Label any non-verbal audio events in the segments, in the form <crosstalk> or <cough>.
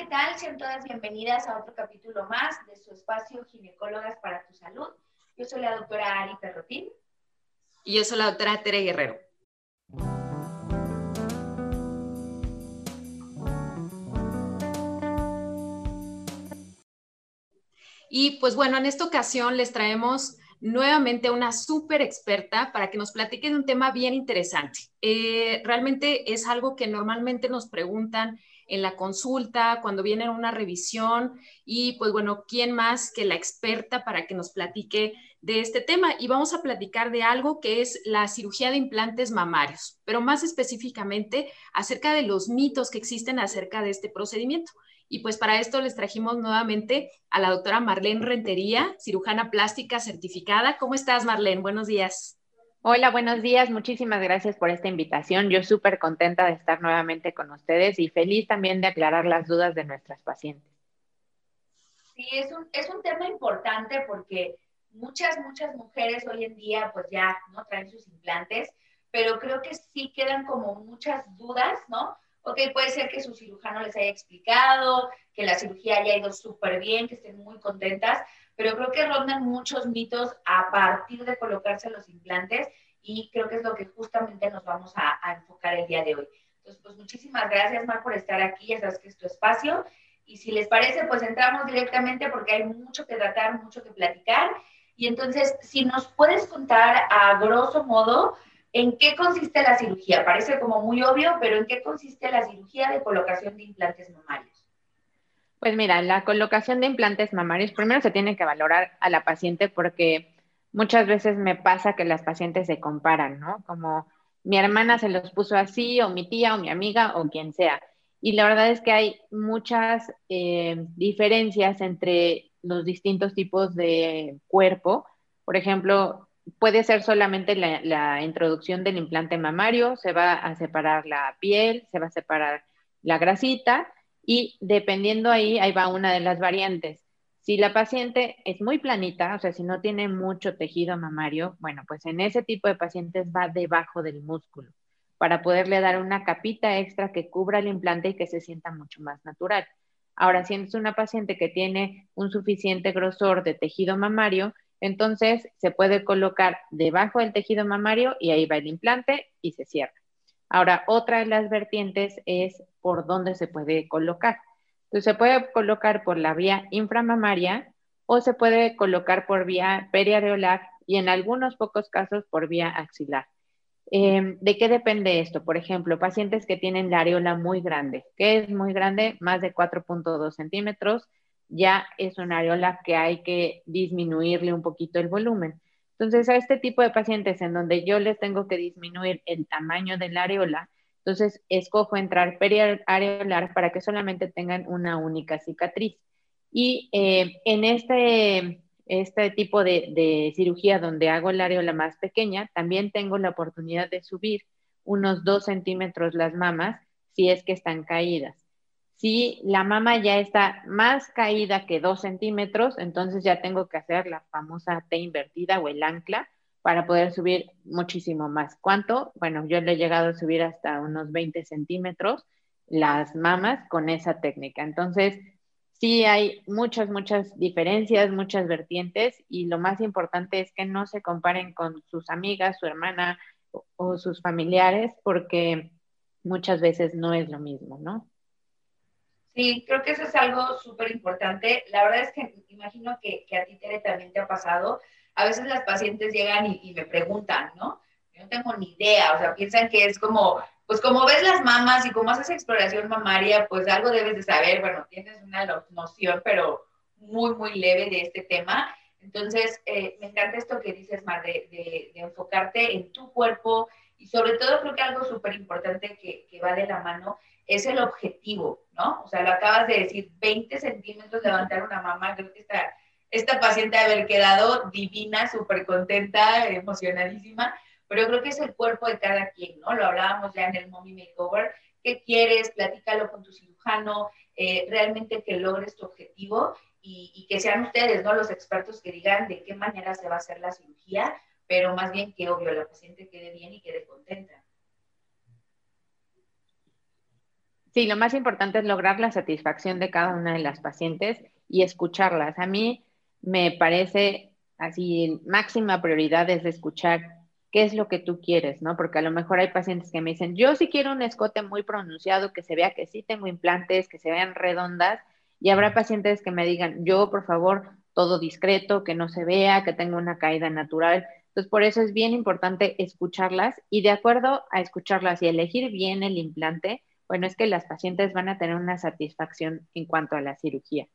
¿qué tal? Sean todas bienvenidas a otro capítulo más de su espacio Ginecólogas para tu Salud. Yo soy la doctora Ari Perrotín. Y yo soy la doctora Tere Guerrero. Y pues bueno, en esta ocasión les traemos nuevamente una súper experta para que nos platique de un tema bien interesante. Eh, realmente es algo que normalmente nos preguntan en la consulta, cuando viene una revisión y pues bueno, ¿quién más que la experta para que nos platique de este tema? Y vamos a platicar de algo que es la cirugía de implantes mamarios, pero más específicamente acerca de los mitos que existen acerca de este procedimiento. Y pues para esto les trajimos nuevamente a la doctora Marlene Rentería, cirujana plástica certificada. ¿Cómo estás, Marlene? Buenos días. Hola, buenos días. Muchísimas gracias por esta invitación. Yo súper contenta de estar nuevamente con ustedes y feliz también de aclarar las dudas de nuestras pacientes. Sí, es un, es un tema importante porque muchas, muchas mujeres hoy en día pues ya no traen sus implantes, pero creo que sí quedan como muchas dudas, ¿no? Ok, puede ser que su cirujano les haya explicado, que la cirugía haya ido súper bien, que estén muy contentas, pero creo que rondan muchos mitos a partir de colocarse los implantes y creo que es lo que justamente nos vamos a, enfocar el día de hoy. Entonces, pues muchísimas gracias, Mar, por estar aquí, ya sabes que es tu espacio. Y si les parece, pues entramos directamente porque hay mucho que tratar, mucho que platicar. Y entonces, si nos puedes contar a grosso modo en qué consiste la cirugía. Parece como muy obvio, pero ¿en qué consiste la cirugía de colocación de implantes mamarios? Pues mira, la colocación de implantes mamarios, primero se tiene que valorar a la paciente porque muchas veces me pasa que las pacientes se comparan, ¿no? Como mi hermana se los puso así, o mi tía, o mi amiga, o quien sea. Y la verdad es que hay muchas eh, diferencias entre los distintos tipos de cuerpo. Por ejemplo, puede ser solamente la, la, introducción del implante mamario, se va a separar la piel, se va a separar la grasita y dependiendo ahí, ahí va una de las variantes. Si la paciente es muy planita, o sea, si no tiene mucho tejido mamario, bueno, pues en ese tipo de pacientes va debajo del músculo para poderle dar una capita extra que cubra el implante y que se sienta mucho más natural. Ahora, si es una paciente que tiene un suficiente grosor de tejido mamario, entonces se puede colocar debajo del tejido mamario y ahí va el implante y se cierra. Ahora, otra de las vertientes es por dónde se puede colocar. Entonces, se puede colocar por la vía inframamaria o se puede colocar por vía periareolar y en algunos pocos casos por vía axilar. Em, ¿De qué depende esto? Por ejemplo, pacientes que tienen la areola muy grande. ¿Qué es muy grande? Más de 4.2 centímetros. Ya es una areola que hay que disminuirle un poquito el volumen. Entonces, a este tipo de pacientes en donde yo les tengo que disminuir el tamaño de la areola, entonces escojo entrar periareolar para que solamente tengan una única cicatriz. Y eh, en este, este tipo de, cirugía donde hago la areola más pequeña, también tengo la oportunidad de subir unos dos centímetros las mamas si es que están caídas. Si la mama ya está más caída que dos centímetros, entonces ya tengo que hacer la famosa T invertida o el ancla para poder subir muchísimo más. ¿Cuánto? Bueno, yo le he llegado a subir hasta unos 20 centímetros las mamas con esa técnica. Entonces, sí hay muchas, muchas diferencias, muchas vertientes y lo más importante es que no se comparen con sus amigas, su hermana o, o sus familiares porque muchas veces no es lo mismo, ¿no? Sí, creo que eso es algo súper importante. La verdad es que imagino que, a ti, Tere, también te ha pasado. A veces las pacientes llegan y, me preguntan, ¿no? Yo no tengo ni idea, o sea, piensan que es como, pues como ves las mamas y como haces exploración mamaria, pues algo debes de saber, bueno, tienes una noción, pero muy, muy leve de este tema. Entonces, eh, me encanta esto que dices, Mar, de, de, enfocarte en tu cuerpo y sobre todo creo que algo súper importante que, que va de la mano es el objetivo, ¿no? O sea, lo acabas de decir, 20 centímetros levantar una mamá, creo que esta, paciente haber quedado divina, súper contenta, emocionadísima, pero creo que es el cuerpo de cada quien, ¿no? Lo hablábamos ya en el Mommy Makeover, ¿qué quieres? Platícalo con tu cirujano, eh, realmente que logres tu objetivo y, y, que sean ustedes, ¿no? Los expertos que digan de qué manera se va a hacer la cirugía, pero más bien que obvio la paciente quede bien y quede contenta. Sí, lo más importante es lograr la satisfacción de cada una de las pacientes y escucharlas. A mí me parece así, máxima prioridad es escuchar qué es lo que tú quieres, ¿no? Porque a lo mejor hay pacientes que me dicen, yo sí quiero un escote muy pronunciado, que se vea que sí tengo implantes, que se vean redondas, y habrá pacientes que me digan, yo por favor, todo discreto, que no se vea, que tenga una caída natural. Entonces, por eso es bien importante escucharlas y de acuerdo a escucharlas y elegir bien el implante, bueno, es que las pacientes van a tener una satisfacción en cuanto a la cirugía.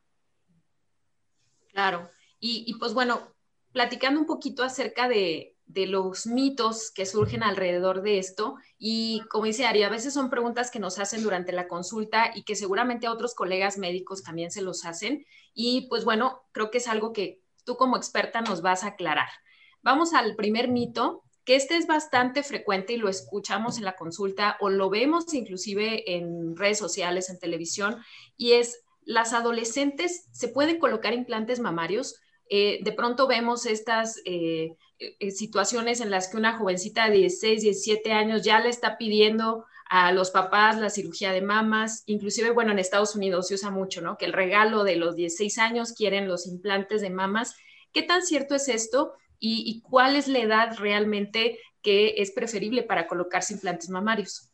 Claro. Y, pues bueno, platicando un poquito acerca de, de, los mitos que surgen alrededor de esto, y como dice Ari, a veces son preguntas que nos hacen durante la consulta y que seguramente a otros colegas médicos también se los hacen. Y pues bueno, creo que es algo que tú como experta nos vas a aclarar. Vamos al primer mito, que este es bastante frecuente y lo escuchamos en la consulta o lo vemos inclusive en redes sociales, en televisión, y es, ¿las adolescentes se pueden colocar implantes mamarios? Eh, de pronto vemos estas eh, eh, situaciones en las que una jovencita de 16, 17 años ya le está pidiendo a los papás la cirugía de mamas, inclusive, bueno, en Estados Unidos se usa mucho, ¿no? Que el regalo de los 16 años quieren los implantes de mamas. ¿Qué tan cierto es esto? Y, cuál es la edad realmente que es preferible para colocarse implantes mamarios.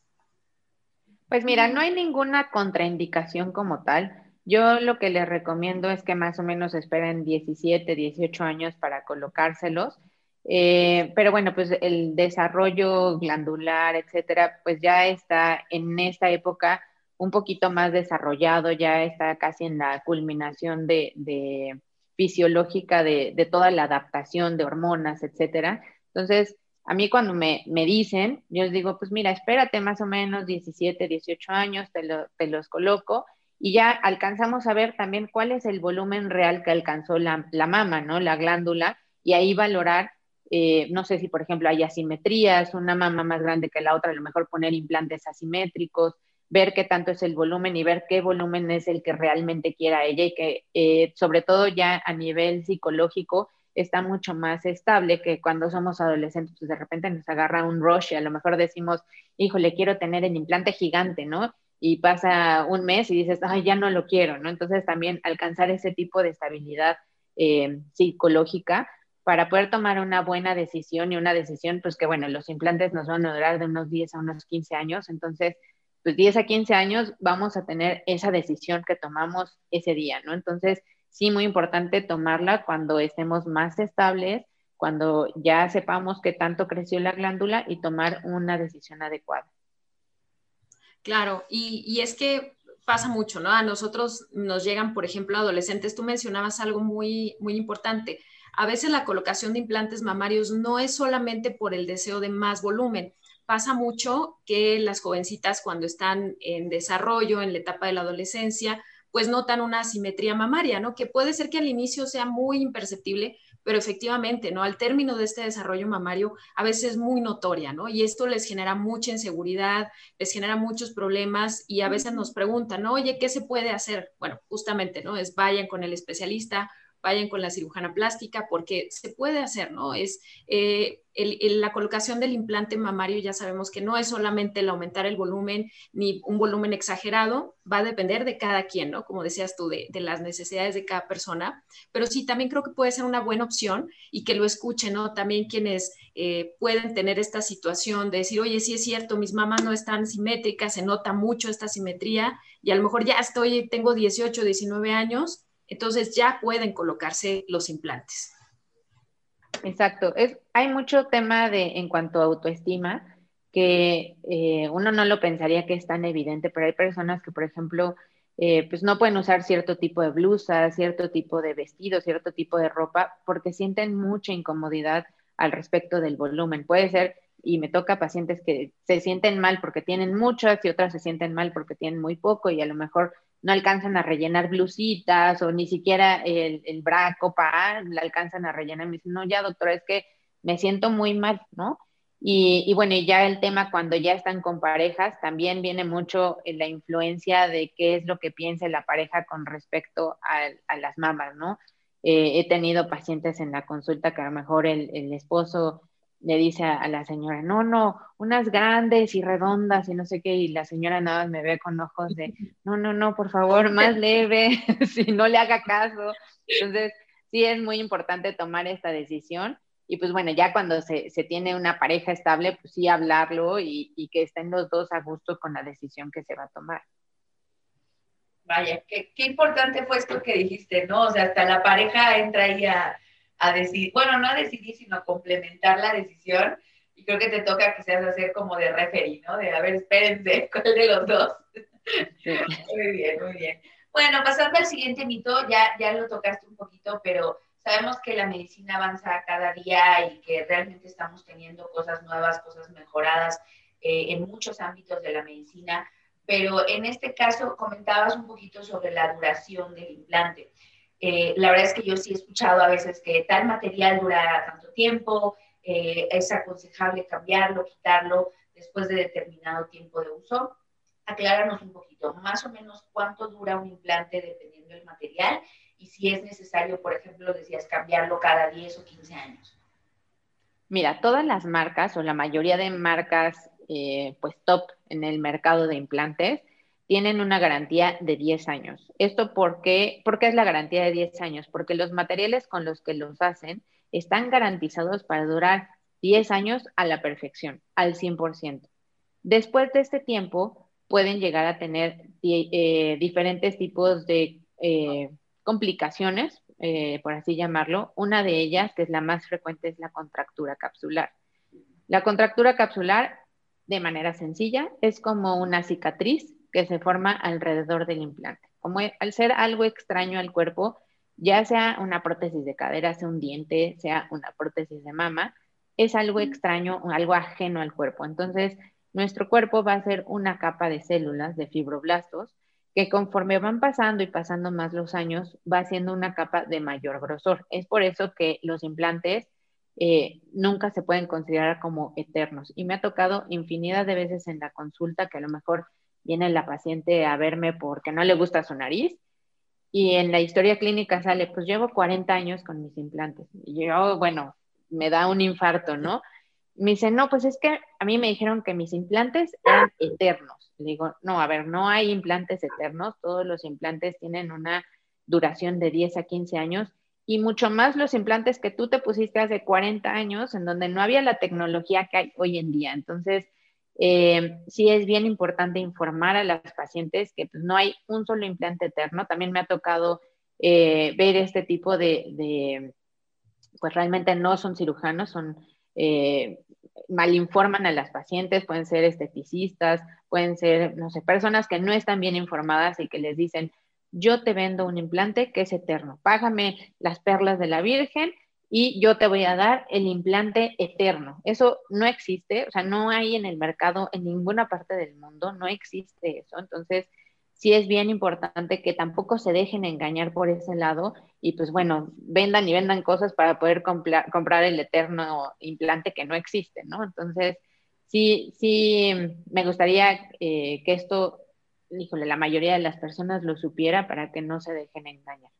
Pues mira, no hay ninguna contraindicación como tal. Yo lo que les recomiendo es que más o menos esperen 17, 18 años para colocárselos. Eh, pero bueno, pues el desarrollo glandular, etcétera, pues ya está en esta época un poquito más desarrollado, ya está casi en la culminación de, fisiológica de, toda la adaptación de hormonas, etcétera. Entonces, a mí cuando me, dicen, yo les digo, pues mira, espérate más o menos 17, 18 años, te, los coloco y ya alcanzamos a ver también cuál es el volumen real que alcanzó la, mama, ¿no? La glándula, y ahí valorar, eh, no sé si por ejemplo hay asimetrías, una mama más grande que la otra, a lo mejor poner implantes asimétricos, ver qué tanto es el volumen y ver qué volumen es el que realmente quiera ella y que eh, sobre todo ya a nivel psicológico está mucho más estable que cuando somos adolescentes, pues de repente nos agarra un rush y a lo mejor decimos, híjole, quiero tener el implante gigante, ¿no? Y pasa un mes y dices, ay, ya no lo quiero, ¿no? Entonces también alcanzar ese tipo de estabilidad eh, psicológica para poder tomar una buena decisión y una decisión, pues que bueno, los implantes nos van a durar de unos 10 a unos 15 años, entonces pues 10 a 15 años vamos a tener esa decisión que tomamos ese día, ¿no? Entonces, sí, muy importante tomarla cuando estemos más estables, cuando ya sepamos qué tanto creció la glándula y tomar una decisión adecuada. Claro, y, es que pasa mucho, ¿no? A nosotros nos llegan, por ejemplo, adolescentes, tú mencionabas algo muy, muy importante. A veces la colocación de implantes mamarios no es solamente por el deseo de más volumen, pasa mucho que las jovencitas cuando están en desarrollo, en la etapa de la adolescencia, pues notan una asimetría mamaria, ¿no? Que puede ser que al inicio sea muy imperceptible, pero efectivamente, ¿no? Al término de este desarrollo mamario, a veces es muy notoria, ¿no? Y esto les genera mucha inseguridad, les genera muchos problemas y a veces nos preguntan, ¿no? Oye, ¿qué se puede hacer? Bueno, justamente, ¿no? Es vayan con el especialista, vayan con la cirujana plástica, porque se puede hacer, ¿no? Es eh, la colocación del implante mamario, ya sabemos que no es solamente el aumentar el volumen ni un volumen exagerado, va a depender de cada quien, ¿no? Como decías tú, de, las necesidades de cada persona, pero sí, también creo que puede ser una buena opción y que lo escuchen, ¿no? También quienes eh, pueden tener esta situación de decir, oye, sí es cierto, mis mamás no están simétricas, se nota mucho esta simetría y a lo mejor ya estoy, tengo 18, 19 años entonces ya pueden colocarse los implantes. Exacto. Hay mucho tema de, en cuanto a autoestima que eh, uno no lo pensaría que es tan evidente, pero hay personas que, por ejemplo, eh, pues no pueden usar cierto tipo de blusa, cierto tipo de vestido, cierto tipo de ropa, porque sienten mucha incomodidad al respecto del volumen. Puede ser, y me toca pacientes que se sienten mal porque tienen muchas y otras se sienten mal porque tienen muy poco y a lo mejor no alcanzan a rellenar blusitas o ni siquiera el, el bra copa la alcanzan a rellenar. Me dicen, no, ya doctora, es que me siento muy mal, ¿no? Y, y, bueno, ya el tema cuando ya están con parejas, también viene mucho la influencia de qué es lo que piensa la pareja con respecto a, las mamas, ¿no? Eh, he tenido pacientes en la consulta que a lo mejor el, el esposo le dice a, la señora, no, no, unas grandes y redondas y no sé qué, y la señora nada más me ve con ojos de, no, no, no, por favor, <laughs> más leve, <laughs> si no le haga caso. Entonces, sí es muy importante tomar esta decisión. Y pues bueno, ya cuando se, tiene una pareja estable, pues sí hablarlo y, y, que estén los dos a gusto con la decisión que se va a tomar. Vaya, qué, qué importante fue esto que dijiste, ¿no? O sea, hasta la pareja entra ahí a, a decidir, bueno, no a decidir, sino a complementar la decisión. Y creo que te toca quizás hacer como de referee, ¿no? De, a ver, espérense, <laughs> ¿cuál de los dos? <laughs> muy bien, muy bien. Bueno, pasando al siguiente mito, ya, ya lo tocaste un poquito, pero sabemos que la medicina avanza cada día y que realmente estamos teniendo cosas nuevas, cosas mejoradas eh, en muchos ámbitos de la medicina, pero en este caso comentabas un poquito sobre la duración del implante. Eh, la verdad es que yo sí he escuchado a veces que tal material dura tanto tiempo, eh, es aconsejable cambiarlo, quitarlo después de determinado tiempo de uso. Acláranos un poquito, más o menos cuánto dura un implante dependiendo del material y si es necesario, por ejemplo, decías cambiarlo cada 10 o 15 años. Mira, todas las marcas o la mayoría de marcas eh, pues top en el mercado de implantes tienen una garantía de 10 años. ¿Esto por qué? ¿Por qué es la garantía de 10 años? Porque los materiales con los que los hacen están garantizados para durar 10 años a la perfección, al 100%. Después de este tiempo, pueden llegar a tener eh, diferentes tipos de eh, complicaciones, eh, por así llamarlo. Una de ellas, que es la más frecuente, es la contractura capsular. La contractura capsular, de manera sencilla, es como una cicatriz que se forma alrededor del implante. Como e, al ser algo extraño al cuerpo, ya sea una prótesis de cadera, sea un diente, sea una prótesis de mama, es algo extraño, algo ajeno al cuerpo. Entonces, nuestro cuerpo va a ser una capa de células, de fibroblastos, que conforme van pasando y pasando más los años, va haciendo una capa de mayor grosor. Es por eso que los implantes eh, nunca se pueden considerar como eternos. Y me ha tocado infinidad de veces en la consulta que a lo mejor viene la paciente a verme porque no le gusta su nariz y en la historia clínica sale, pues llevo 40 años con mis implantes. Y yo, bueno, me da un infarto, ¿no? Me dice, no, pues es que a mí me dijeron que mis implantes eran eternos. Le digo, no, a ver, no hay implantes eternos, todos los implantes tienen una duración de 10 a 15 años y mucho más los implantes que tú te pusiste hace 40 años, en donde no había la tecnología que hay hoy en día. Entonces, eh, sí es bien importante informar a las pacientes que pues, no hay un solo implante eterno. También me ha tocado eh, ver este tipo de, pues realmente no son cirujanos, son eh, malinforman a las pacientes, pueden ser esteticistas, pueden ser, no sé, personas que no están bien informadas y que les dicen, yo te vendo un implante que es eterno, págame las perlas de la Virgen y yo te voy a dar el implante eterno. Eso no existe, o sea, no hay en el mercado en ninguna parte del mundo, no existe eso. Entonces, sí es bien importante que tampoco se dejen engañar por ese lado y pues bueno, vendan y vendan cosas para poder comprar el eterno implante que no existe, ¿no? Entonces, sí, sí, me gustaría eh, que esto, híjole, la mayoría de las personas lo supiera para que no se dejen engañar.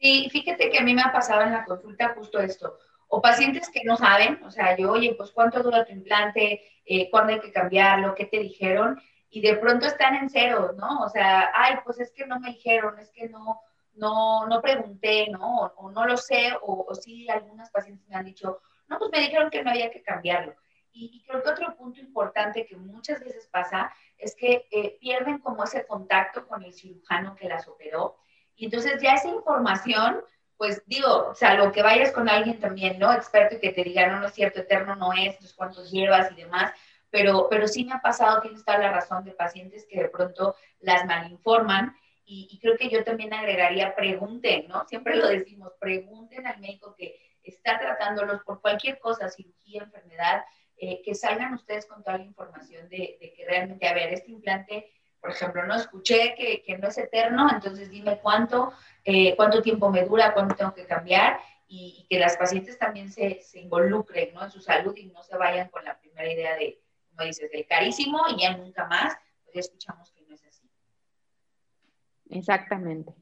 Sí, fíjate que a mí me ha pasado en la consulta justo esto. O pacientes que no saben, o sea, yo, oye, pues cuánto dura tu implante, eh, cuándo hay que cambiarlo, qué te dijeron, y de pronto están en cero, ¿no? O sea, ay, pues es que no me dijeron, es que no, no, no pregunté, ¿no? O, no lo sé, o, sí, algunas pacientes me han dicho, no, pues me dijeron que no había que cambiarlo. Y, creo que otro punto importante que muchas veces pasa es que eh, pierden como ese contacto con el cirujano que las operó y entonces ya esa información, pues digo, salvo que vayas con alguien también, ¿no? Experto y que te diga, no, no es cierto, eterno no es, entonces cuántos llevas y demás, pero, pero sí me ha pasado, tienes toda la razón, de pacientes que de pronto las malinforman y, y creo que yo también agregaría, pregunten, ¿no? Siempre lo decimos, pregunten al médico que está tratándolos por cualquier cosa, cirugía, enfermedad, eh, que salgan ustedes con toda la información de, de, que realmente, a ver, este implante por ejemplo, no escuché que, que no es eterno, entonces dime cuánto, eh, cuánto tiempo me dura, cuánto tengo que cambiar y, que las pacientes también se, se, involucren ¿no? en su salud y no se vayan con la primera idea de, como dices, del carísimo y ya nunca más, pues ya escuchamos que no es así. Exactamente.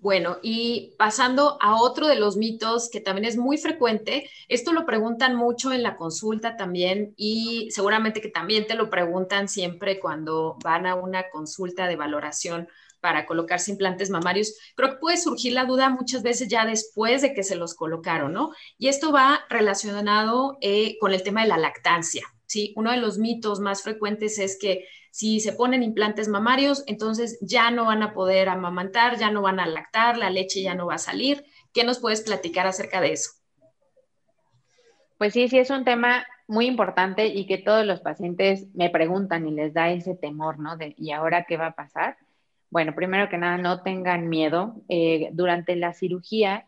Bueno, y pasando a otro de los mitos que también es muy frecuente, esto lo preguntan mucho en la consulta también y seguramente que también te lo preguntan siempre cuando van a una consulta de valoración para colocarse implantes mamarios. Creo que puede surgir la duda muchas veces ya después de que se los colocaron, ¿no? Y esto va relacionado eh, con el tema de la lactancia. ¿Sí? Uno de los mitos más frecuentes es que si se ponen implantes mamarios, entonces ya no van a poder amamantar, ya no van a lactar, la leche ya no va a salir. ¿Qué nos puedes platicar acerca de eso? Pues sí, sí es un tema muy importante y que todos los pacientes me preguntan y les da ese temor, ¿no? ¿y ahora qué va a pasar? Bueno, primero que nada, no tengan miedo. Eh, durante la cirugía,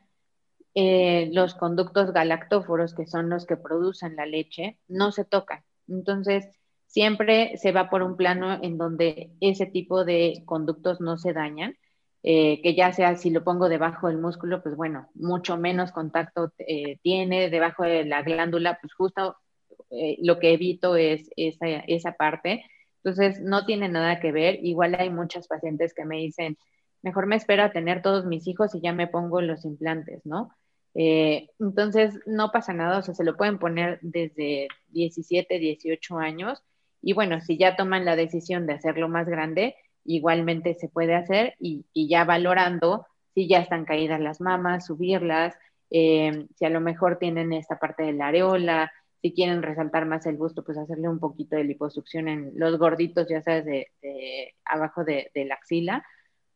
eh, los conductos galactóforos, que son los que producen la leche, no se tocan. Entonces, siempre se va por un plano en donde ese tipo de conductos no se dañan, eh, que ya sea si lo pongo debajo del músculo, pues bueno, mucho menos contacto eh, tiene, debajo de la glándula, pues justo eh, lo que evito es esa, esa parte. Entonces, no tiene nada que ver. Igual hay muchas pacientes que me dicen, mejor me espero a tener todos mis hijos y ya me pongo los implantes, ¿no? Entonces, no pasa nada, o sea, se lo pueden poner desde 17, 18 años y bueno, si ya toman la decisión de hacerlo más grande, igualmente se puede hacer y, ya valorando si ya están caídas las mamas, subirlas, eh, si a lo mejor tienen esta parte de la areola, si quieren resaltar más el busto, pues hacerle un poquito de liposucción en los gorditos, ya sabes, de, abajo de, la axila.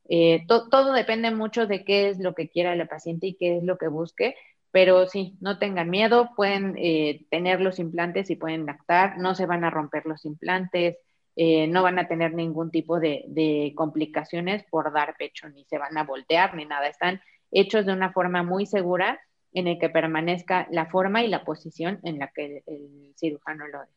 Eh, todo depende mucho de qué es lo que quiera la paciente y qué es lo que busque, pero sí, no tengan miedo, pueden eh, tener los implantes y pueden lactar, no se van a romper los implantes, eh, no van a tener ningún tipo de, complicaciones por dar pecho, ni se van a voltear, ni nada. Están hechos de una forma muy segura en el que permanezca la forma y la posición en la que el, cirujano lo deja.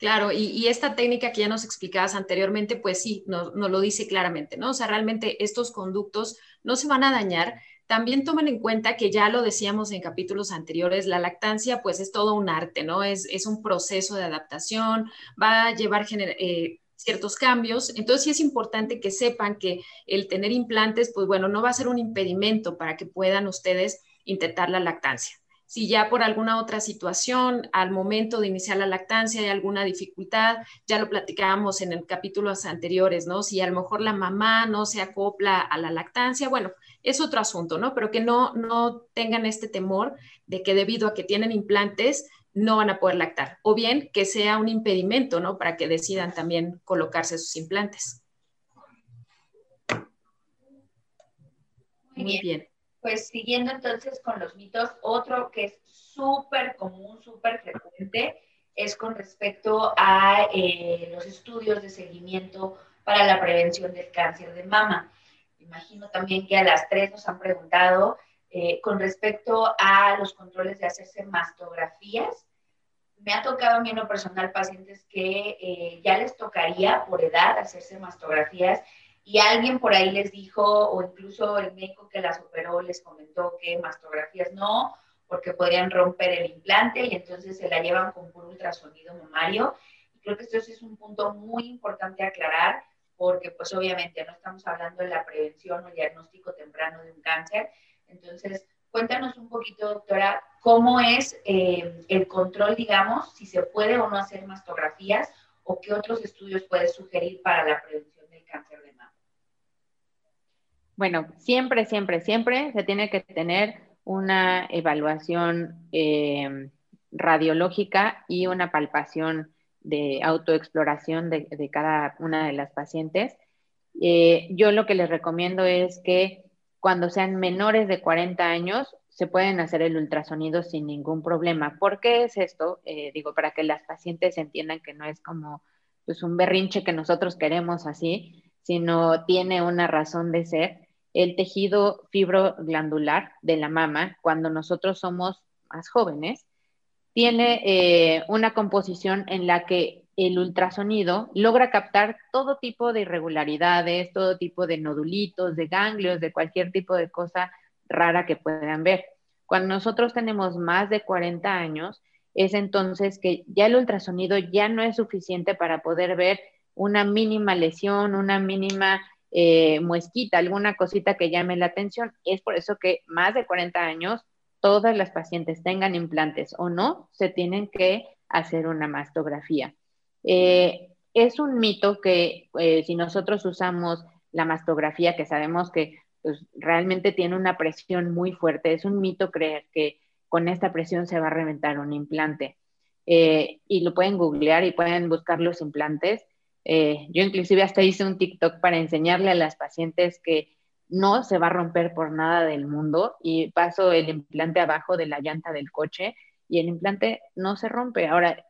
Claro, y, esta técnica que ya nos explicabas anteriormente, pues sí, nos, lo dice claramente, ¿no? O sea, realmente estos conductos no se van a dañar, también tomen en cuenta que ya lo decíamos en capítulos anteriores, la lactancia pues es todo un arte, ¿no? Es, es un proceso de adaptación, va a llevar eh, ciertos cambios. Entonces sí es importante que sepan que el tener implantes, pues bueno, no va a ser un impedimento para que puedan ustedes intentar la lactancia. Si ya por alguna otra situación, al momento de iniciar la lactancia hay alguna dificultad, ya lo platicábamos en el capítulos anteriores, ¿no? Si a lo mejor la mamá no se acopla a la lactancia, bueno, es otro asunto, ¿no? Pero que no, no tengan este temor de que debido a que tienen implantes no van a poder lactar, o bien que sea un impedimento, ¿no? Para que decidan también colocarse sus implantes. Muy, bien. Pues siguiendo entonces con los mitos, otro que es súper común, súper frecuente, es con respecto a eh, los estudios de seguimiento para la prevención del cáncer de mama imagino también que a las tres nos han preguntado eh, con respecto a los controles de hacerse mastografías. Me ha tocado a mí en lo personal pacientes que eh, ya les tocaría por edad hacerse mastografías y alguien por ahí les dijo, o incluso el médico que las operó les comentó que mastografías no, porque podrían romper el implante y entonces se la llevan con un ultrasonido mamario. Y creo que esto es un punto muy importante aclarar porque pues obviamente no estamos hablando de la prevención o diagnóstico temprano de un cáncer. Entonces, cuéntanos un poquito, doctora, cómo es eh, el control, digamos, si se puede o no hacer mastografías o qué otros estudios puedes sugerir para la prevención del cáncer de. Bueno, siempre, siempre, siempre se tiene que tener una evaluación eh, radiológica y una palpación de autoexploración de, cada una de las pacientes. Eh, yo lo que les recomiendo es que cuando sean menores de 40 años se pueden hacer el ultrasonido sin ningún problema. ¿Por qué es esto? Eh, digo, para que las pacientes entiendan que no es como pues, un berrinche que nosotros queremos así, sino tiene una razón de ser. El tejido fibroglandular de la mama, cuando nosotros somos más jóvenes, tiene eh, una composición en la que el ultrasonido logra captar todo tipo de irregularidades, todo tipo de nodulitos, de ganglios, de cualquier tipo de cosa rara que puedan ver. Cuando nosotros tenemos más de 40 años, es entonces que ya el ultrasonido ya no es suficiente para poder ver una mínima lesión, una mínima eh, muesquita, alguna cosita que llame la atención. Es por eso que más de 40 años, todas las pacientes tengan implantes o no, se tienen que hacer una mastografía. Eh, es un mito que eh, si nosotros usamos la mastografía, que sabemos que pues, realmente tiene una presión muy fuerte, es un mito creer que con esta presión se va a reventar un implante. Y lo pueden googlear y pueden buscar los implantes. Eh, yo inclusive hasta hice un TikTok para enseñarle a las pacientes que no se va a romper por nada del mundo y paso el implante abajo de la llanta del coche y el implante no se rompe. Ahora,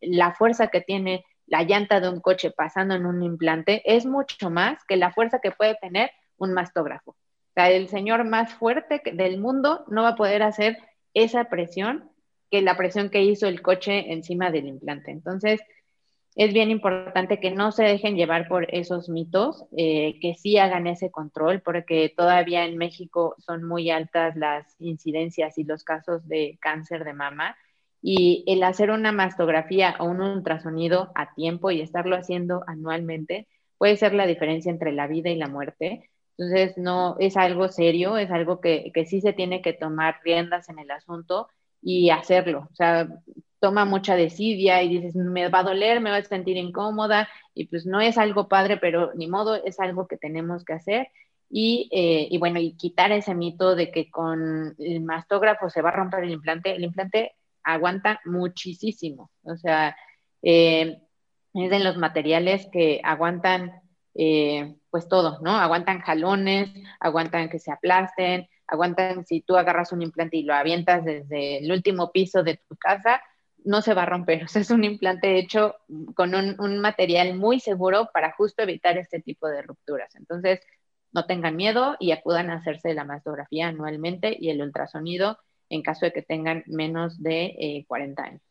la fuerza que tiene la llanta de un coche pasando en un implante es mucho más que la fuerza que puede tener un mastógrafo. O sea, el señor más fuerte del mundo no va a poder hacer esa presión que la presión que hizo el coche encima del implante. Entonces, es bien importante que no se dejen llevar por esos mitos, eh, que sí hagan ese control, porque todavía en México son muy altas las incidencias y los casos de cáncer de mama y el hacer una mastografía o un ultrasonido a tiempo y estarlo haciendo anualmente puede ser la diferencia entre la vida y la muerte. Entonces, no es algo serio, es algo que, que sí se tiene que tomar riendas en el asunto y hacerlo. O sea, toma mucha desidia y dices, me va a doler, me va a sentir incómoda y pues no es algo padre, pero ni modo, es algo que tenemos que hacer. Y, eh, y bueno, y quitar ese mito de que con el mastógrafo se va a romper el implante. El implante aguanta muchísimo. O sea, eh, es de los materiales que aguantan eh, pues todo, ¿no? Aguantan jalones, aguantan que se aplasten, aguantan si tú agarras un implante y lo avientas desde el último piso de tu casa, no se va a romper. <laughs> O sea, es un implante hecho con un, material muy seguro para justo evitar este tipo de rupturas. Entonces, no tengan miedo y acudan a hacerse la mastografía anualmente y el ultrasonido en caso de que tengan menos de 40 eh, años.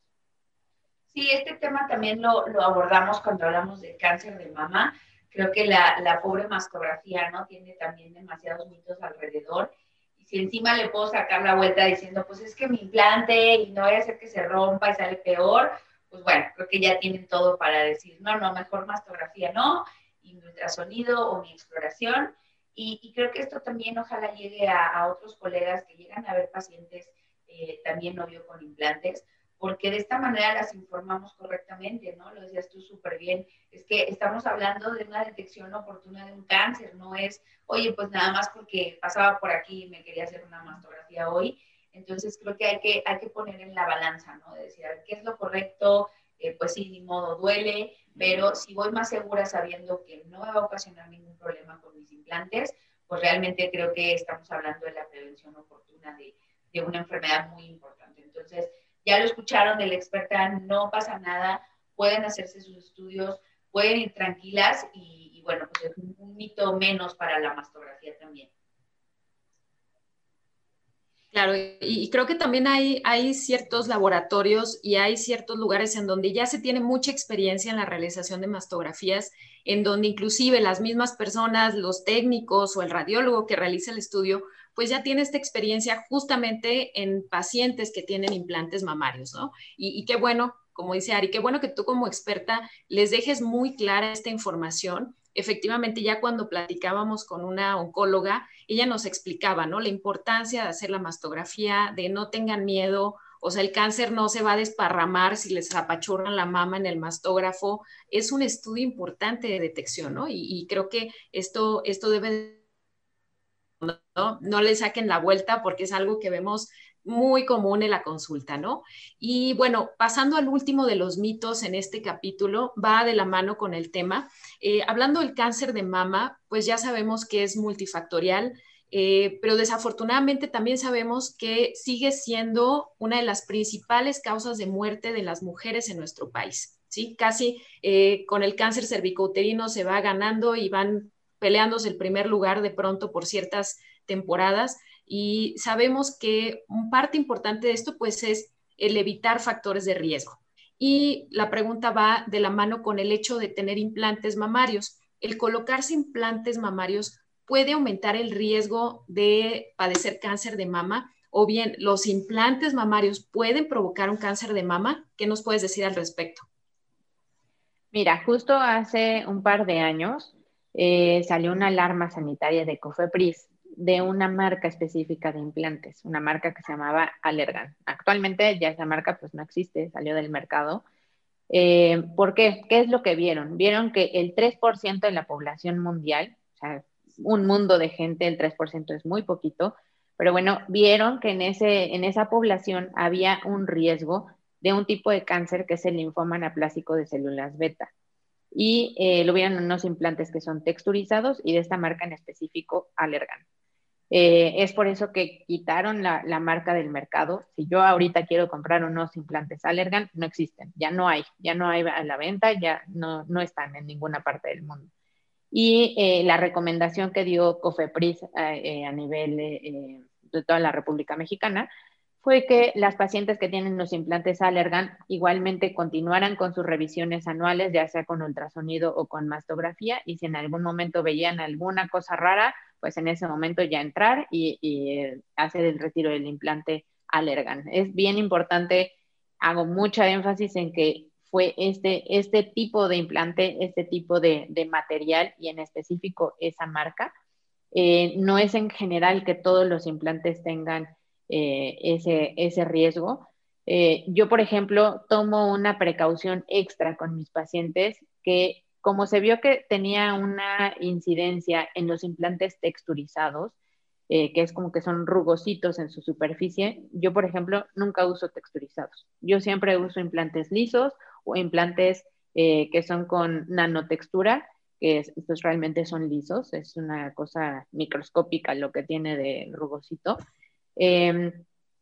Sí, este tema también lo, lo, abordamos cuando hablamos del cáncer de mama. Creo que la, la, pobre mastografía, ¿no? Tiene también demasiados mitos alrededor. Si encima le puedo sacar la vuelta diciendo, pues es que mi implante y no voy a hacer que se rompa y sale peor, pues bueno, creo que ya tienen todo para decir, no, no, mejor mastografía no, y mi ultrasonido o mi exploración. Y, creo que esto también ojalá llegue a, otros colegas que llegan a ver pacientes eh, también novio con implantes, porque de esta manera las informamos correctamente, ¿no? Lo decías tú súper bien, es que estamos hablando de una detección oportuna de un cáncer, no es, oye, pues nada más porque pasaba por aquí y me quería hacer una mastografía hoy. Entonces creo que hay que, hay que poner en la balanza, ¿no? De decir, ¿qué es lo correcto? Eh, pues sí, ni modo, duele, pero si voy más segura sabiendo que no me va a ocasionar ningún problema con mis implantes, pues realmente creo que estamos hablando de la prevención oportuna de, de una enfermedad muy importante. Entonces, ya lo escucharon de la experta, no pasa nada, pueden hacerse sus estudios, pueden ir tranquilas y, y bueno, pues es un, mito menos para la mastografía también. Claro, y creo que también hay, hay ciertos laboratorios y hay ciertos lugares en donde ya se tiene mucha experiencia en la realización de mastografías, en donde inclusive las mismas personas, los técnicos o el radiólogo que realiza el estudio, pues ya tiene esta experiencia justamente en pacientes que tienen implantes mamarios, ¿no? Y, y qué bueno, como dice Ari, qué bueno que tú como experta les dejes muy clara esta información efectivamente ya cuando platicábamos con una oncóloga, ella nos explicaba, ¿no? La importancia de hacer la mastografía, de no tengan miedo, o sea, el cáncer no se va a desparramar si les apachurran la mama en el mastógrafo. Es un estudio importante de detección, ¿no? Y, creo que esto, esto debe, ¿no? le saquen la vuelta porque es algo que vemos muy común en la consulta, ¿no? Y bueno, pasando al último de los mitos en este capítulo, va de la mano con el tema. Eh, hablando del cáncer de mama, pues ya sabemos que es multifactorial, eh, pero desafortunadamente también sabemos que sigue siendo una de las principales causas de muerte de las mujeres en nuestro país. ¿sí? Casi eh, con el cáncer cervicouterino se va ganando y van peleándose el primer lugar de pronto por ciertas temporadas y sabemos que un parte importante de esto pues es el evitar factores de riesgo. Y la pregunta va de la mano con el hecho de tener implantes mamarios. El colocarse implantes mamarios puede aumentar el riesgo de padecer cáncer de mama o bien los implantes mamarios pueden provocar un cáncer de mama. ¿Qué nos puedes decir al respecto? Mira, justo hace un par de años eh, salió una alarma sanitaria de Cofepris de una marca específica de implantes, una marca que se llamaba Allergan. Actualmente ya esa marca pues no existe, salió del mercado. Eh, ¿Por qué? ¿Qué es lo que vieron? Vieron que el 3% de la población mundial, o sea, un mundo de gente, el 3% es muy poquito, pero bueno, vieron que en, ese, en esa población había un riesgo de un tipo de cáncer que es el linfoma anaplásico de células beta. Y eh, lo vieron en unos implantes que son texturizados y de esta marca en específico, Allergan. Eh, es por eso que quitaron la, marca del mercado. Si yo ahorita quiero comprar unos implantes Allergan, no existen, ya no hay, ya no hay a la venta, ya no, no están en ninguna parte del mundo. Y eh, la recomendación que dio COFEPRIS eh, a nivel de toda la República Mexicana fue que las pacientes que tienen los implantes Allergan igualmente continuaran con sus revisiones anuales, ya sea con ultrasonido o con mastografía, y si en algún momento veían alguna cosa rara, pues en ese momento ya entrar y, eh, hacer el retiro del implante Allergan. Es bien importante, hago mucha énfasis en que fue este, este tipo de implante, este tipo de, material y en específico esa marca. Eh, no es en general que todos los implantes tengan eh, ese, ese riesgo. yo, por ejemplo, tomo una precaución extra con mis pacientes que como se vio que tenía una incidencia en los implantes texturizados, eh, que es como que son rugositos en su superficie, yo, por ejemplo, nunca uso texturizados. Yo siempre uso implantes lisos o implantes eh, que son con nanotextura, que estos realmente son lisos, es una cosa microscópica lo que tiene de rugosito. Em,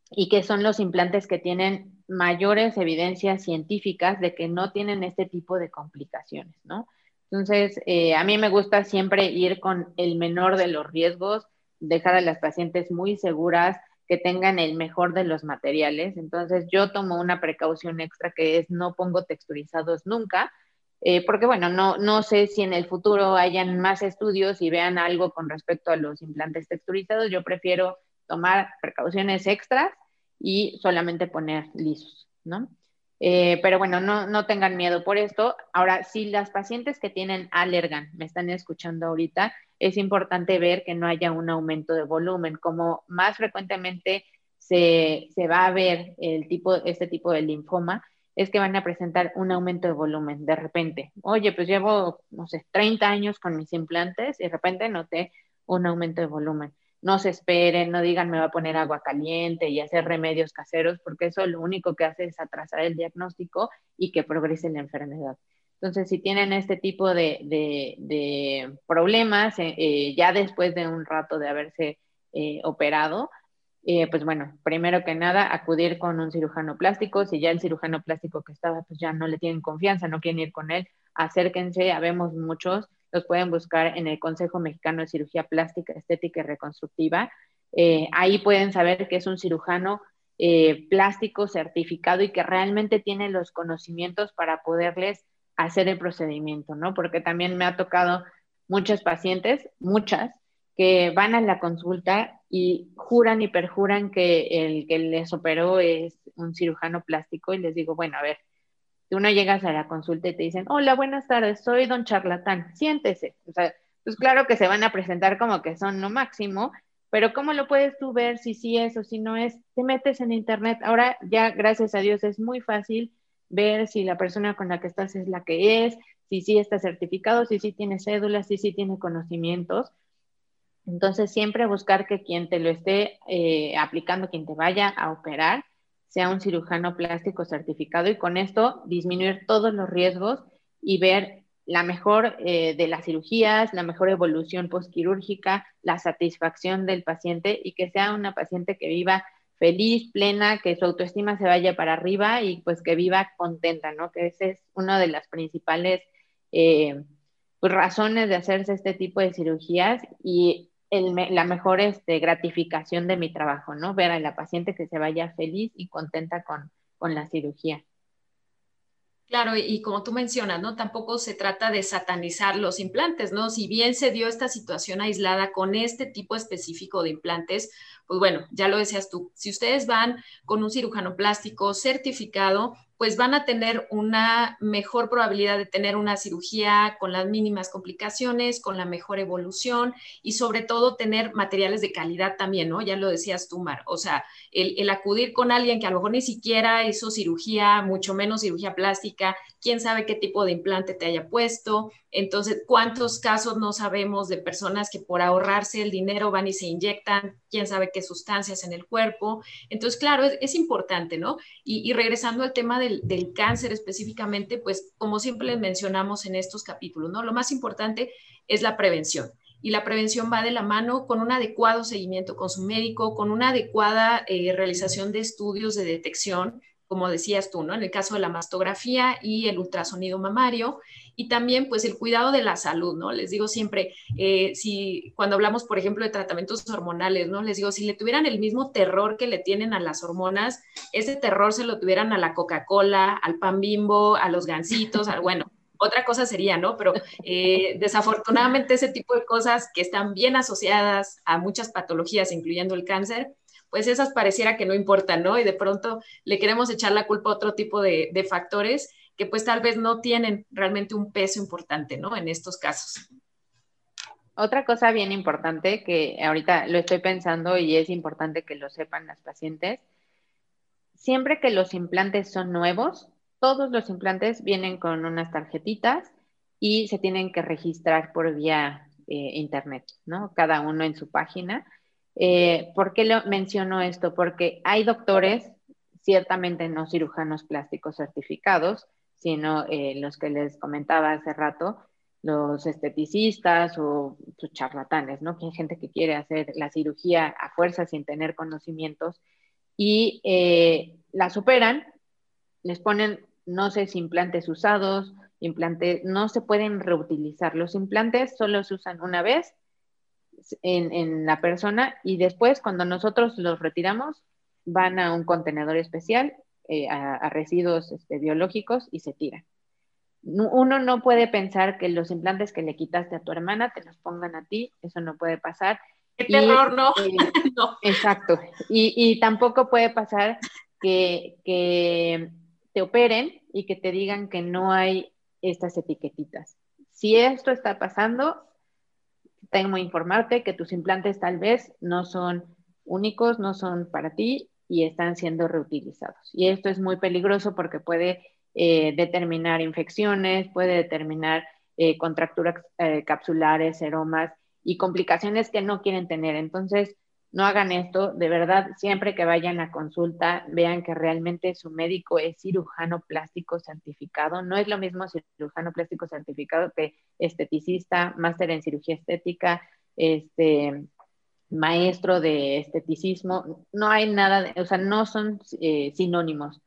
y que son los implantes que tienen mayores evidencias científicas de que no tienen este tipo de complicaciones, ¿no? Entonces, eh, a mí me gusta siempre ir con el menor de los riesgos, dejar a las pacientes muy seguras, que tengan el mejor de los materiales. Entonces, yo tomo una precaución extra que es no pongo texturizados nunca, eh, porque bueno, no, no sé si en el futuro hayan más estudios y vean algo con respecto a los implantes texturizados. Yo prefiero tomar precauciones extras y solamente poner lisos, ¿no? Eh, pero bueno, no, no tengan miedo por esto. Ahora, si las pacientes que tienen alergan me están escuchando ahorita, es importante ver que no haya un aumento de volumen. Como más frecuentemente se, se va a ver el tipo, este tipo de linfoma, es que van a presentar un aumento de volumen de repente. Oye, pues llevo, no sé, 30 años con mis implantes y de repente noté un aumento de volumen no se esperen, no digan me va a poner agua caliente y hacer remedios caseros, porque eso lo único que hace es atrasar el diagnóstico y que progrese la enfermedad. Entonces, si tienen este tipo de, problemas, eh, eh, ya después de un rato de haberse eh, operado, pues bueno, primero que nada, acudir con un cirujano plástico. Si ya el cirujano plástico que estaba, pues ya no le tienen confianza, no quieren ir con él, acérquense, habemos muchos los pueden buscar en el Consejo Mexicano de Cirugía Plástica, Estética y Reconstructiva. Eh, ahí pueden saber que es un cirujano eh, plástico certificado y que realmente tiene los conocimientos para poderles hacer el procedimiento, ¿no? Porque también me ha tocado muchas pacientes, muchas, que van a la consulta y juran y perjuran que el que les operó es un cirujano plástico y les digo, bueno, a ver, tú no llegas a la consulta y te dicen, hola, buenas tardes, soy don charlatán, siéntese. O sea, pues claro que se van a presentar como que son lo máximo, pero ¿cómo lo puedes tú ver si sí es o si no es? Te metes en internet. Ahora ya, gracias a Dios, es muy fácil ver si la persona con la que estás es la que es, si sí está certificado, si sí tiene cédulas, si sí tiene conocimientos. Entonces, siempre buscar que quien te lo esté eh, aplicando, quien te vaya a operar, sea un cirujano plástico certificado y con esto disminuir todos los riesgos y ver la mejor eh, de las cirugías, la mejor evolución postquirúrgica, la satisfacción del paciente y que sea una paciente que viva feliz, plena, que su autoestima se vaya para arriba y pues que viva contenta, ¿no? Que esa es una de las principales eh, pues, razones de hacerse este tipo de cirugías y la mejor este, gratificación de mi trabajo, ¿no? Ver a la paciente que se vaya feliz y contenta con, con la cirugía. Claro, y como tú mencionas, ¿no? Tampoco se trata de satanizar los implantes, ¿no? Si bien se dio esta situación aislada con este tipo específico de implantes, pues bueno, ya lo decías tú, si ustedes van con un cirujano plástico certificado, pues van a tener una mejor probabilidad de tener una cirugía con las mínimas complicaciones, con la mejor evolución y sobre todo tener materiales de calidad también, ¿no? Ya lo decías tú, Mar. O sea, el, acudir con alguien que a lo mejor ni siquiera hizo cirugía, mucho menos cirugía plástica, quién sabe qué tipo de implante te haya puesto. Entonces, ¿cuántos casos no sabemos de personas que por ahorrarse el dinero van y se inyectan quién sabe qué sustancias en el cuerpo? Entonces, claro, es, importante, ¿no? Y, regresando al tema de del, cáncer específicamente, pues como siempre mencionamos en estos capítulos, ¿no? Lo más importante es la prevención. Y la prevención va de la mano con un adecuado seguimiento con su médico, con una adecuada eh, realización de estudios de detección como decías tú, ¿no? En el caso de la mastografía y el ultrasonido mamario, y también pues el cuidado de la salud, ¿no? Les digo siempre, eh, si cuando hablamos, por ejemplo, de tratamientos hormonales, ¿no? Les digo, si le tuvieran el mismo terror que le tienen a las hormonas, ese terror se lo tuvieran a la Coca-Cola, al pan bimbo, a los gansitos, al, bueno, otra cosa sería, ¿no? Pero eh, desafortunadamente ese tipo de cosas que están bien asociadas a muchas patologías, incluyendo el cáncer, pues esas pareciera que no importan, ¿no? Y de pronto le queremos echar la culpa a otro tipo de, factores que pues tal vez no tienen realmente un peso importante, ¿no? En estos casos. Otra cosa bien importante que ahorita lo estoy pensando y es importante que lo sepan las pacientes, siempre que los implantes son nuevos, todos los implantes vienen con unas tarjetitas y se tienen que registrar por vía eh, internet, ¿no? Cada uno en su página eh, ¿Por qué lo menciono esto? Porque hay doctores, ciertamente no cirujanos plásticos certificados, sino eh, los que les comentaba hace rato, los esteticistas o sus charlatanes, ¿no? Que hay gente que quiere hacer la cirugía a fuerza sin tener conocimientos y eh, la superan, les ponen, no sé si implantes usados, implantes, no se pueden reutilizar. Los implantes solo se usan una vez en, la persona y después cuando nosotros los retiramos van a un contenedor especial eh, a, residuos este, biológicos y se tiran. Uno no puede pensar que los implantes que le quitaste a tu hermana te los pongan a ti, eso no puede pasar. ¡Qué terror, no! Eh, <laughs> no. Exacto. Y, y, tampoco puede pasar que, que te operen y que te digan que no hay estas etiquetitas. Si esto está pasando, que informarte que tus implantes tal vez no son únicos, no son para ti y están siendo reutilizados. Y esto es muy peligroso porque puede eh, determinar infecciones, puede determinar eh, contracturas eh, capsulares, seromas y complicaciones que no quieren tener. Entonces, no hagan esto, de verdad, siempre que vayan a consulta, vean que realmente su médico es cirujano plástico certificado. No es lo mismo cirujano plástico certificado que esteticista, máster en cirugía estética, este, maestro de esteticismo. No hay nada, o sea, no son eh, sinónimos.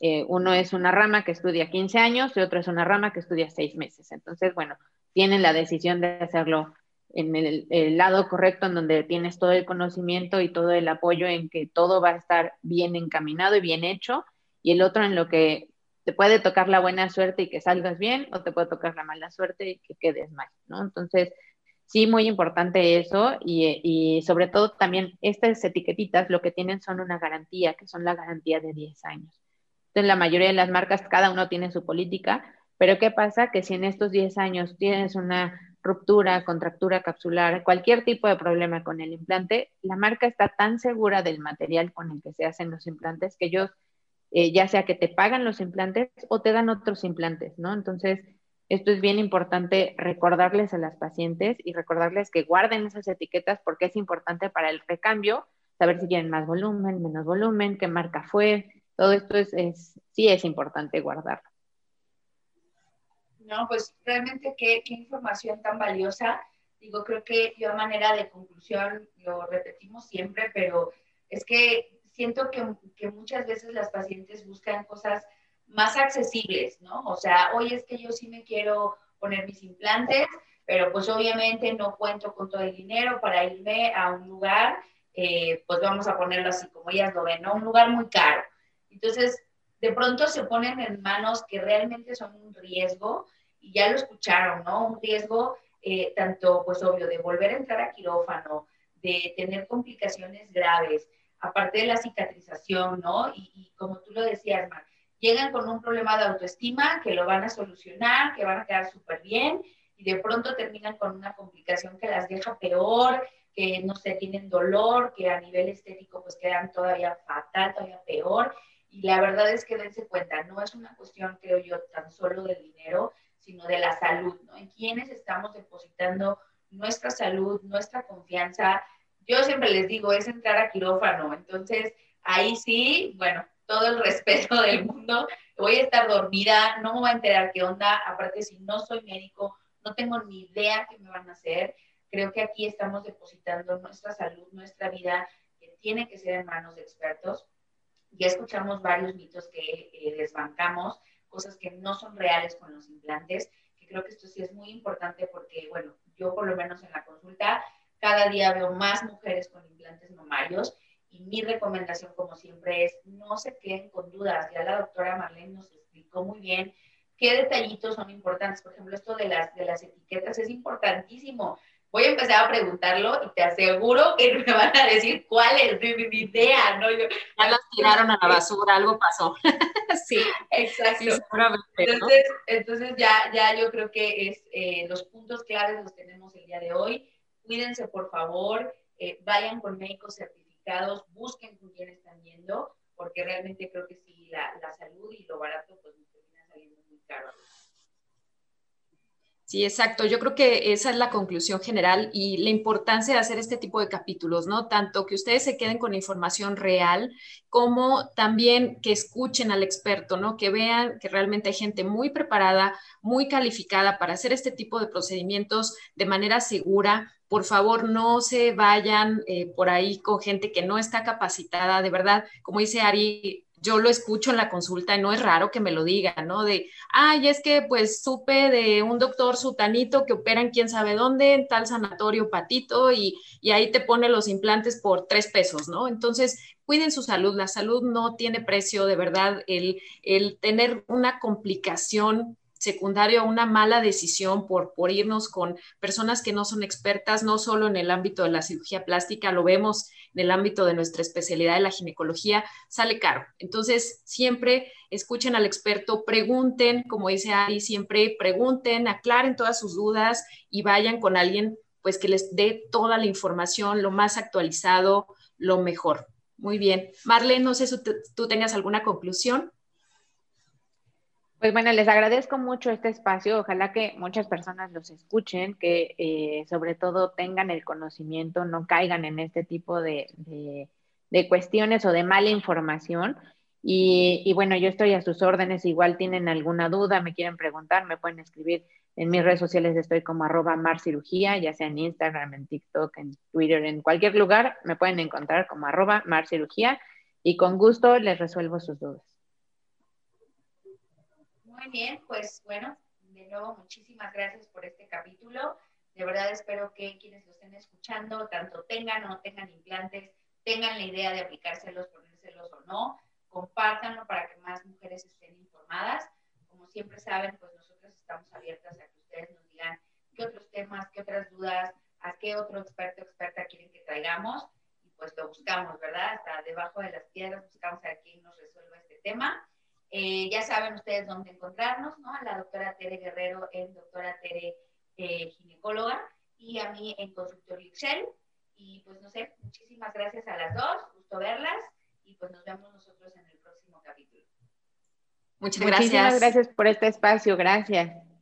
Eh, uno es una rama que estudia 15 años y otro es una rama que estudia 6 meses. Entonces, bueno, tienen la decisión de hacerlo en el, lado correcto, en donde tienes todo el conocimiento y todo el apoyo en que todo va a estar bien encaminado y bien hecho, y el otro en lo que te puede tocar la buena suerte y que salgas bien, o te puede tocar la mala suerte y que quedes mal, ¿no? Entonces, sí, muy importante eso, y, y sobre todo también estas etiquetitas lo que tienen son una garantía, que son la garantía de 10 años. Entonces, la mayoría de las marcas, cada uno tiene su política, pero ¿qué pasa? Que si en estos 10 años tienes una ruptura, contractura capsular, cualquier tipo de problema con el implante, la marca está tan segura del material con el que se hacen los implantes que ellos, eh, ya sea que te pagan los implantes o te dan otros implantes, ¿no? Entonces, esto es bien importante recordarles a las pacientes y recordarles que guarden esas etiquetas porque es importante para el recambio, saber si quieren más volumen, menos volumen, qué marca fue, todo esto es, es sí es importante guardarlo. No, pues realmente qué, información tan valiosa. Digo, creo que yo a manera de conclusión lo repetimos siempre, pero es que siento que, que muchas veces las pacientes buscan cosas más accesibles, ¿no? O sea, hoy es que yo sí me quiero poner mis implantes, pero pues obviamente no cuento con todo el dinero para irme a un lugar, eh, pues vamos a ponerlo así como ellas lo ven, ¿no? Un lugar muy caro. Entonces, de pronto se ponen en manos que realmente son un riesgo y ya lo escucharon, ¿no? Un riesgo eh, tanto, pues obvio, de volver a entrar a quirófano, de tener complicaciones graves, aparte de la cicatrización, ¿no? Y, como tú lo decías, Mar, llegan con un problema de autoestima que lo van a solucionar, que van a quedar súper bien y de pronto terminan con una complicación que las deja peor, que no sé, tienen dolor, que a nivel estético pues quedan todavía fatal, todavía peor. Y la verdad es que dense cuenta, no es una cuestión, creo yo, tan solo del dinero, sino de la salud, ¿no? En quienes estamos depositando nuestra salud, nuestra confianza. Yo siempre les digo, es entrar a quirófano, entonces ahí sí, bueno, todo el <laughs> respeto del mundo, voy a estar dormida, no me voy a enterar qué onda, aparte si no soy médico, no tengo ni idea qué me van a hacer. Creo que aquí estamos depositando nuestra salud, nuestra vida, que tiene que ser en manos de expertos. Ya escuchamos varios mitos que eh, desbancamos, cosas que no son reales con los implantes, que creo que esto sí es muy importante porque, bueno, yo por lo menos en la consulta cada día veo más mujeres con implantes mamarios y mi recomendación, como siempre, es no se queden con dudas. Ya la doctora Marlene nos explicó muy bien qué detallitos son importantes. Por ejemplo, esto de las, de las etiquetas es importantísimo. Voy a empezar a preguntarlo y te aseguro que <laughs> me van a decir cuál es mi, idea, ¿no? ya las tiraron a la basura, algo pasó. <laughs> sí, exacto. entonces, entonces ya, ya yo creo que es, eh, los puntos claves los tenemos el día de hoy. Cuídense, por favor, eh, vayan con médicos certificados, busquen con quién están yendo, porque realmente creo que sí, la, la salud y lo barato pues Sí, exacto. Yo creo que esa es la conclusión general y la importancia de hacer este tipo de capítulos, ¿no? Tanto que ustedes se queden con información real como también que escuchen al experto, ¿no? Que vean que realmente hay gente muy preparada, muy calificada para hacer este tipo de procedimientos de manera segura. Por favor, no se vayan eh, por ahí con gente que no está capacitada, de verdad, como dice Ari, yo lo escucho en la consulta y no es raro que me lo digan, ¿no? De, ay, es que pues supe de un doctor sutanito que opera en quién sabe dónde, en tal sanatorio patito, y, y ahí te pone los implantes por tres pesos, ¿no? Entonces, cuiden su salud, la salud no tiene precio, de verdad, el, el tener una complicación secundario a una mala decisión por, por irnos con personas que no son expertas, no solo en el ámbito de la cirugía plástica, lo vemos en el ámbito de nuestra especialidad de la ginecología, sale caro. Entonces, siempre escuchen al experto, pregunten, como dice Ari, siempre pregunten, aclaren todas sus dudas y vayan con alguien pues que les dé toda la información, lo más actualizado, lo mejor. Muy bien. Marlene, no sé si tú tengas alguna conclusión. Pues bueno, les agradezco mucho este espacio. Ojalá que muchas personas los escuchen, que eh, sobre todo tengan el conocimiento, no caigan en este tipo de, cuestiones o de mala información. Y, bueno, yo estoy a sus órdenes. Igual tienen alguna duda, me quieren preguntar, me pueden escribir en mis redes sociales. Estoy como arroba marcirugía, ya sea en Instagram, en TikTok, en Twitter, en cualquier lugar. Me pueden encontrar como arroba marcirugía y con gusto les resuelvo sus dudas. Muy bien, pues bueno, de nuevo muchísimas gracias por este capítulo. De verdad espero que quienes lo estén escuchando, tanto tengan o no tengan implantes, tengan la idea de aplicárselos, ponérselos o no, compártanlo para que más mujeres estén informadas. Como siempre saben, pues nosotros estamos abiertas a que ustedes nos digan qué otros temas, qué otras dudas, a qué otro experto o experta quieren que traigamos y pues lo buscamos, ¿verdad? Hasta debajo de las piedras buscamos a quien nos resuelva este tema. Eh, ya saben ustedes dónde encontrarnos, ¿no? A la doctora Tere Guerrero en doctora Tere eh, ginecóloga y a mí en consultorio Excel. Y pues no sé, muchísimas gracias a las dos, gusto verlas y pues nos vemos nosotros en el próximo capítulo. Muchas gracias. Muchísimas gracias por este espacio, gracias.